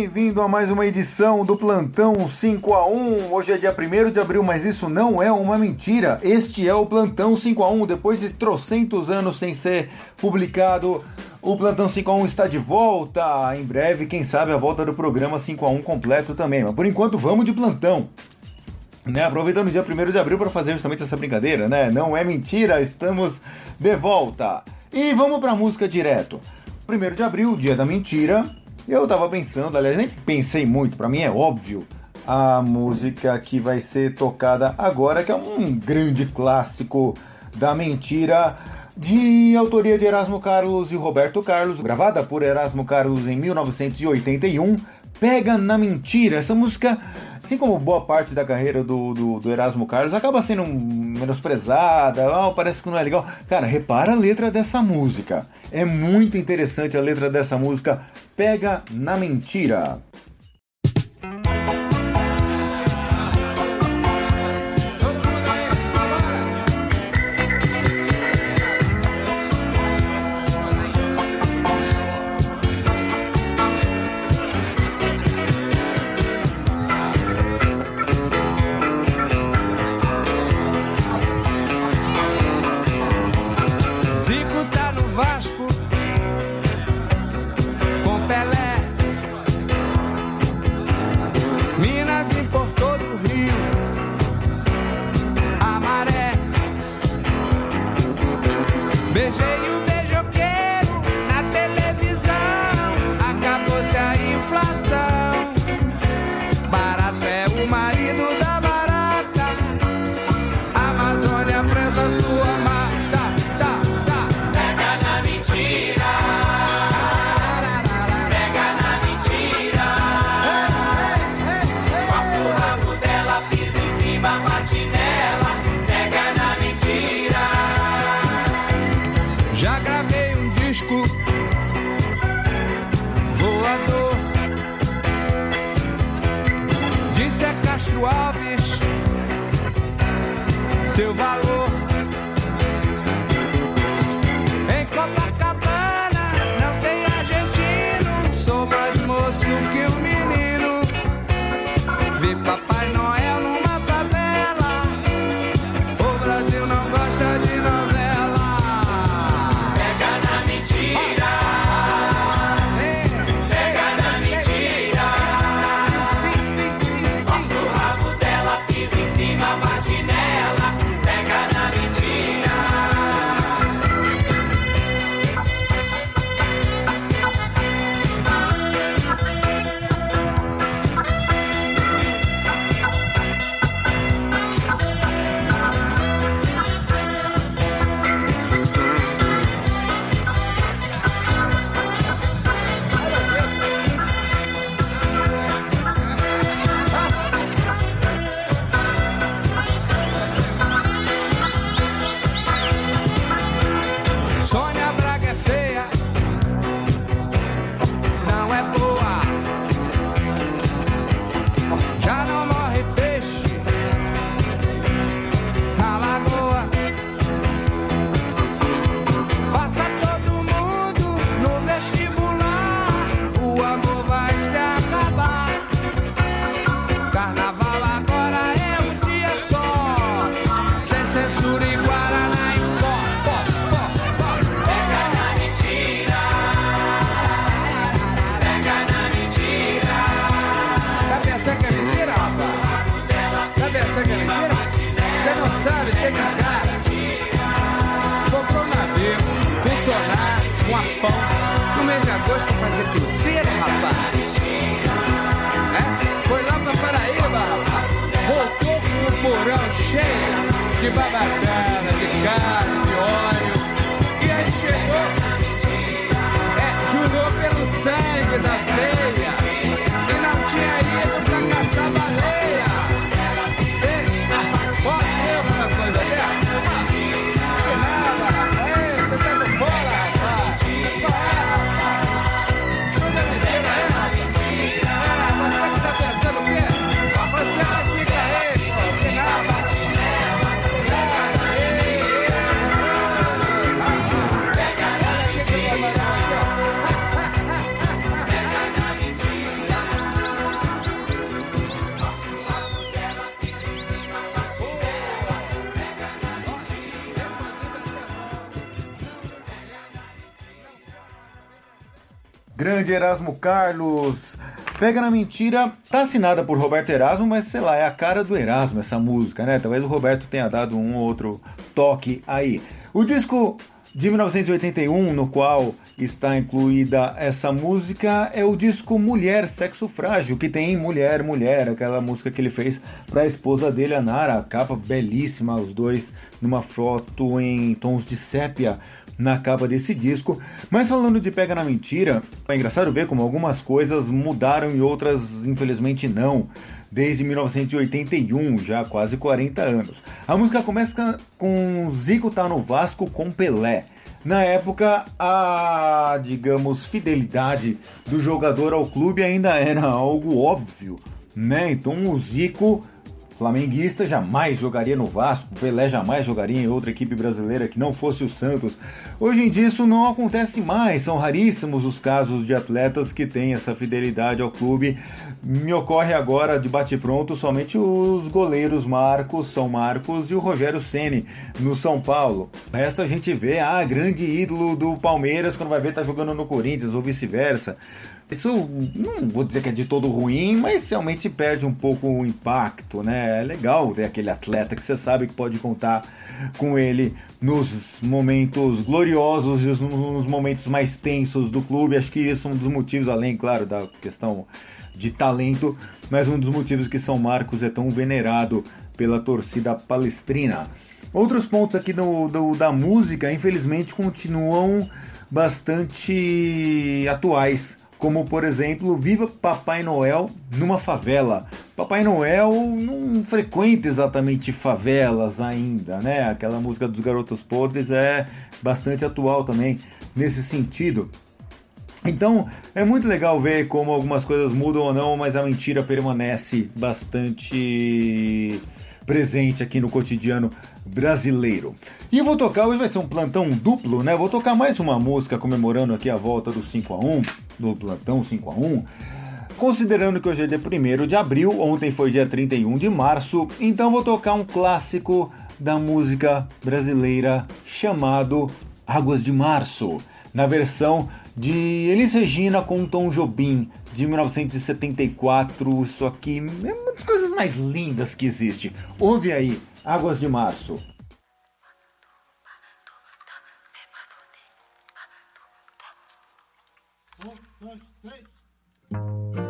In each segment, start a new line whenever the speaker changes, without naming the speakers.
bem-vindo a mais uma edição do Plantão 5 a 1. Hoje é dia 1 de abril, mas isso não é uma mentira. Este é o Plantão 5 a 1. Depois de trocentos anos sem ser publicado, o Plantão 5 a 1 está de volta. Em breve, quem sabe, a volta do programa 5 a 1 completo também. Mas por enquanto, vamos de plantão. Né, aproveitando o dia 1 de abril para fazer justamente essa brincadeira, né? Não é mentira, estamos de volta. E vamos para a música direto. 1 de abril, dia da mentira, eu tava pensando, aliás, nem pensei muito, para mim é óbvio a música que vai ser tocada agora, que é um grande clássico da mentira, de autoria de Erasmo Carlos e Roberto Carlos, gravada por Erasmo Carlos em 1981. Pega na mentira. Essa música, assim como boa parte da carreira do, do, do Erasmo Carlos, acaba sendo menosprezada, oh, parece que não é legal. Cara, repara a letra dessa música. É muito interessante a letra dessa música. Pega na mentira. Comprou secretária funcionar com arpão. No mês de agosto fazer cruzeiro, rapaz. Foi lá pra Paraíba, voltou com o porão cheio de babacana, de cara.
Grande Erasmo Carlos. Pega na Mentira, tá assinada por Roberto Erasmo, mas sei lá, é a cara do Erasmo essa música, né? Talvez o Roberto tenha dado um ou outro toque aí. O disco de 1981, no qual está incluída essa música, é o disco Mulher, Sexo Frágil, que tem Mulher, Mulher, aquela música que ele fez para a esposa dele, a Nara, capa belíssima, os dois numa foto em tons de sépia na capa desse disco. Mas falando de Pega na Mentira, é engraçado ver como algumas coisas mudaram e outras, infelizmente, não desde 1981, já quase 40 anos. A música começa com Zico tá no Vasco com Pelé. Na época, a, digamos, fidelidade do jogador ao clube ainda era algo óbvio, né? Então o Zico Flamenguista jamais jogaria no Vasco, Pelé jamais jogaria em outra equipe brasileira que não fosse o Santos. Hoje em dia isso não acontece mais, são raríssimos os casos de atletas que têm essa fidelidade ao clube. Me ocorre agora de bate-pronto somente os goleiros Marcos, São Marcos e o Rogério Ceni no São Paulo. O resto a gente vê, ah, grande ídolo do Palmeiras quando vai ver tá jogando no Corinthians ou vice-versa. Isso não vou dizer que é de todo ruim, mas realmente perde um pouco o impacto, né? É legal ver aquele atleta que você sabe que pode contar com ele nos momentos gloriosos e nos momentos mais tensos do clube. Acho que isso é um dos motivos, além, claro, da questão de talento, mas um dos motivos que São Marcos é tão venerado pela torcida palestrina. Outros pontos aqui do, do da música, infelizmente, continuam bastante atuais como por exemplo Viva Papai Noel numa favela. Papai Noel não frequenta exatamente favelas ainda, né? Aquela música dos Garotos Podres é bastante atual também nesse sentido. Então é muito legal ver como algumas coisas mudam ou não, mas a mentira permanece bastante presente aqui no cotidiano brasileiro. E vou tocar, hoje vai ser um plantão duplo, né? Vou tocar mais uma música comemorando aqui a volta do 5 a 1 do plantão 5 a 1 Considerando que hoje é dia 1 de abril, ontem foi dia 31 de março, então vou tocar um clássico da música brasileira chamado Águas de Março, na versão de Elis Regina com Tom Jobim, de 1974. Isso aqui é uma das coisas mais lindas que existe. Ouve aí, Águas de Março.
É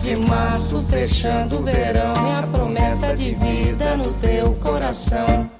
de
março fechando o verão. É a promessa de vida no teu coração.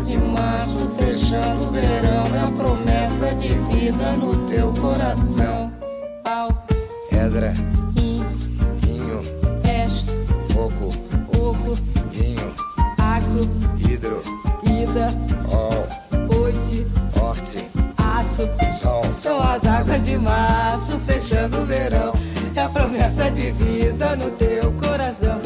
águas de março fechando o verão. É a promessa de vida no teu coração. Pau,
Pedra,
rim,
rinho,
resto,
fogo,
oco,
rinho,
acro,
hidro,
ida,
ol,
oite,
horte,
aço.
sol.
São as águas de março fechando o verão. É a promessa de vida no teu coração.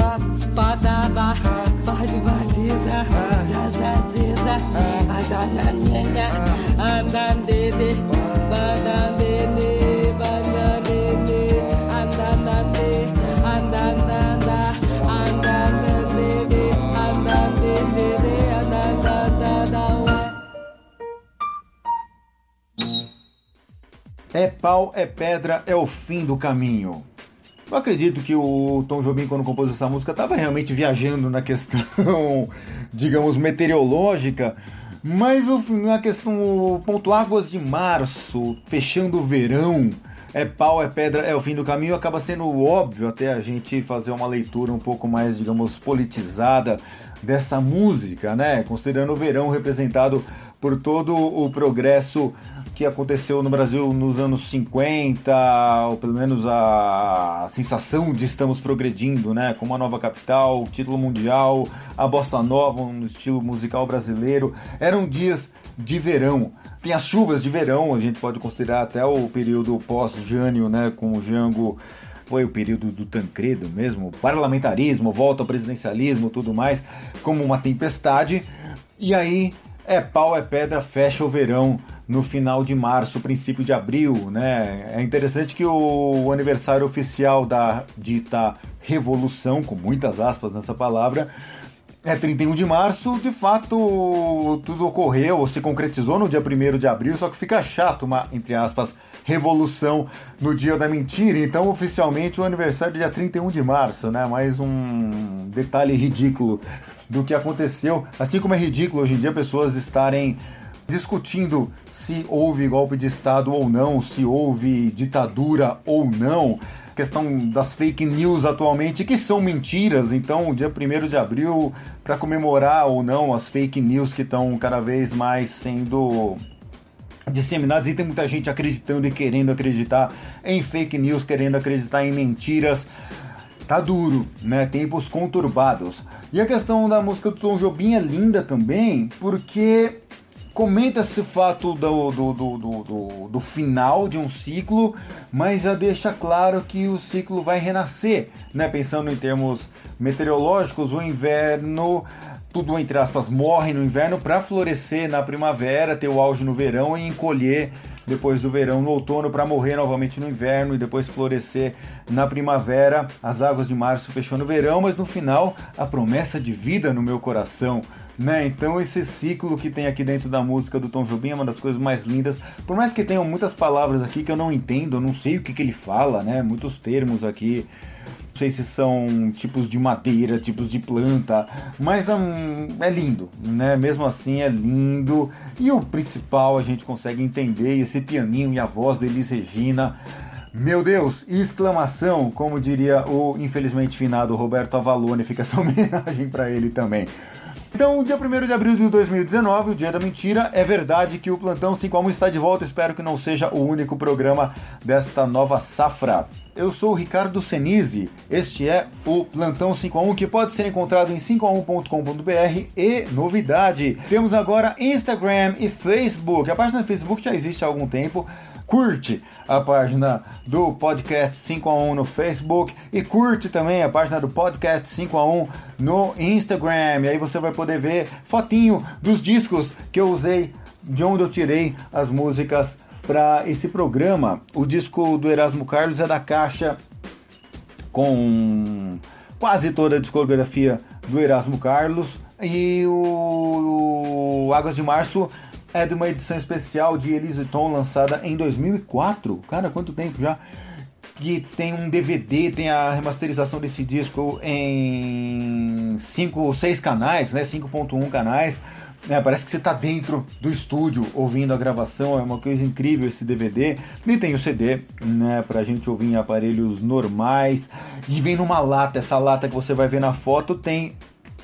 É pau, é pedra, é o fim do caminho. Eu acredito que o Tom Jobim, quando compôs essa música, estava realmente viajando na questão, digamos, meteorológica, mas na questão, ponto águas de março, fechando o verão, é pau, é pedra, é o fim do caminho, acaba sendo óbvio até a gente fazer uma leitura um pouco mais, digamos, politizada dessa música, né? Considerando o verão representado por todo o progresso que aconteceu no Brasil nos anos 50, ou pelo menos a sensação de estamos progredindo, né? Com uma nova capital, título mundial, a bossa nova, um estilo musical brasileiro. Eram dias de verão. Tem as chuvas de verão, a gente pode considerar até o período pós-Jânio, né? Com o Jango foi o período do Tancredo mesmo, parlamentarismo, volta ao presidencialismo, tudo mais, como uma tempestade. E aí é pau, é pedra, fecha o verão no final de março, princípio de abril, né? É interessante que o aniversário oficial da dita revolução, com muitas aspas nessa palavra, é 31 de março, de fato, tudo ocorreu, ou se concretizou no dia 1 de abril, só que fica chato uma, entre aspas, revolução no dia da mentira. Então, oficialmente, o aniversário é dia 31 de março, né? Mais um detalhe ridículo do que aconteceu. Assim como é ridículo hoje em dia pessoas estarem discutindo se houve golpe de Estado ou não, se houve ditadura ou não questão das fake news atualmente, que são mentiras. Então, dia 1 de abril, para comemorar ou não as fake news que estão cada vez mais sendo disseminadas e tem muita gente acreditando e querendo acreditar em fake news, querendo acreditar em mentiras. Tá duro, né? Tempos conturbados. E a questão da música do Tom Jobim é linda também, porque comenta-se o fato do, do, do, do, final de um ciclo, mas já deixa claro que o ciclo vai renascer, né? Pensando em termos meteorológicos, o inverno, tudo entre aspas, morre no inverno para florescer na primavera, ter o auge no verão e encolher depois do verão no outono para morrer novamente no inverno e depois florescer na primavera, as águas de março fechando o verão, mas no final a promessa de vida no meu coração. Né? Então esse ciclo que tem aqui dentro da música do Tom Jobim é uma das coisas mais lindas. Por mais que tenham muitas palavras aqui que eu não entendo, eu não sei o que, que ele fala, né? Muitos termos aqui. Não sei se são tipos de madeira, tipos de planta, mas hum, é lindo, né? Mesmo assim é lindo. E o principal a gente consegue entender esse pianinho e a voz da Elis Regina. Meu Deus, exclamação, como diria o infelizmente finado Roberto Avalone, fica essa homenagem para ele também. Então, dia 1 de abril de 2019, o dia da mentira, é verdade que o Plantão 5 a 1 está de volta, espero que não seja o único programa desta nova safra. Eu sou o Ricardo Senise, este é o Plantão 5 a 1 que pode ser encontrado em 5a1.com.br e novidade, temos agora Instagram e Facebook. A página do Facebook já existe há algum tempo, curte a página do podcast 5 a 1 no Facebook e curte também a página do podcast 5 a 1 no Instagram. E aí você vai poder ver fotinho dos discos que eu usei, de onde eu tirei as músicas para esse programa. O disco do Erasmo Carlos é da caixa com quase toda a discografia do Erasmo Carlos e o, Águas de Março é de uma edição especial de Elise Tom lançada em 2004. Cara, quanto tempo já? Que tem um DVD, tem a remasterização desse disco em 5 ou 6 canais, né? 5.1 canais. É, parece que você está dentro do estúdio ouvindo a gravação, é uma coisa incrível esse DVD. E tem o CD, né, pra gente ouvir em aparelhos normais. E vem numa lata, essa lata que você vai ver na foto tem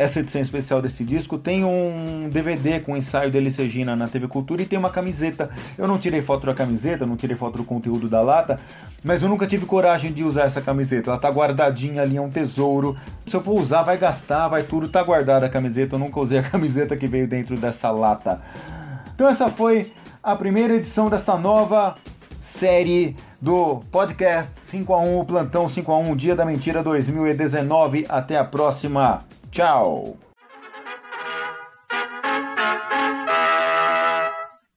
essa edição especial desse disco tem um DVD com ensaio dele Regina na TV Cultura e tem uma camiseta. Eu não tirei foto da camiseta, não tirei foto do conteúdo da lata, mas eu nunca tive coragem de usar essa camiseta. Ela tá guardadinha ali, é um tesouro. Se eu for usar, vai gastar, vai tudo, tá guardada a camiseta. Eu nunca usei a camiseta que veio dentro dessa lata. Então essa foi a primeira edição dessa nova série do podcast 5 a 1, o plantão 5 a 1, Dia da Mentira 2019. Até a próxima. Tchau!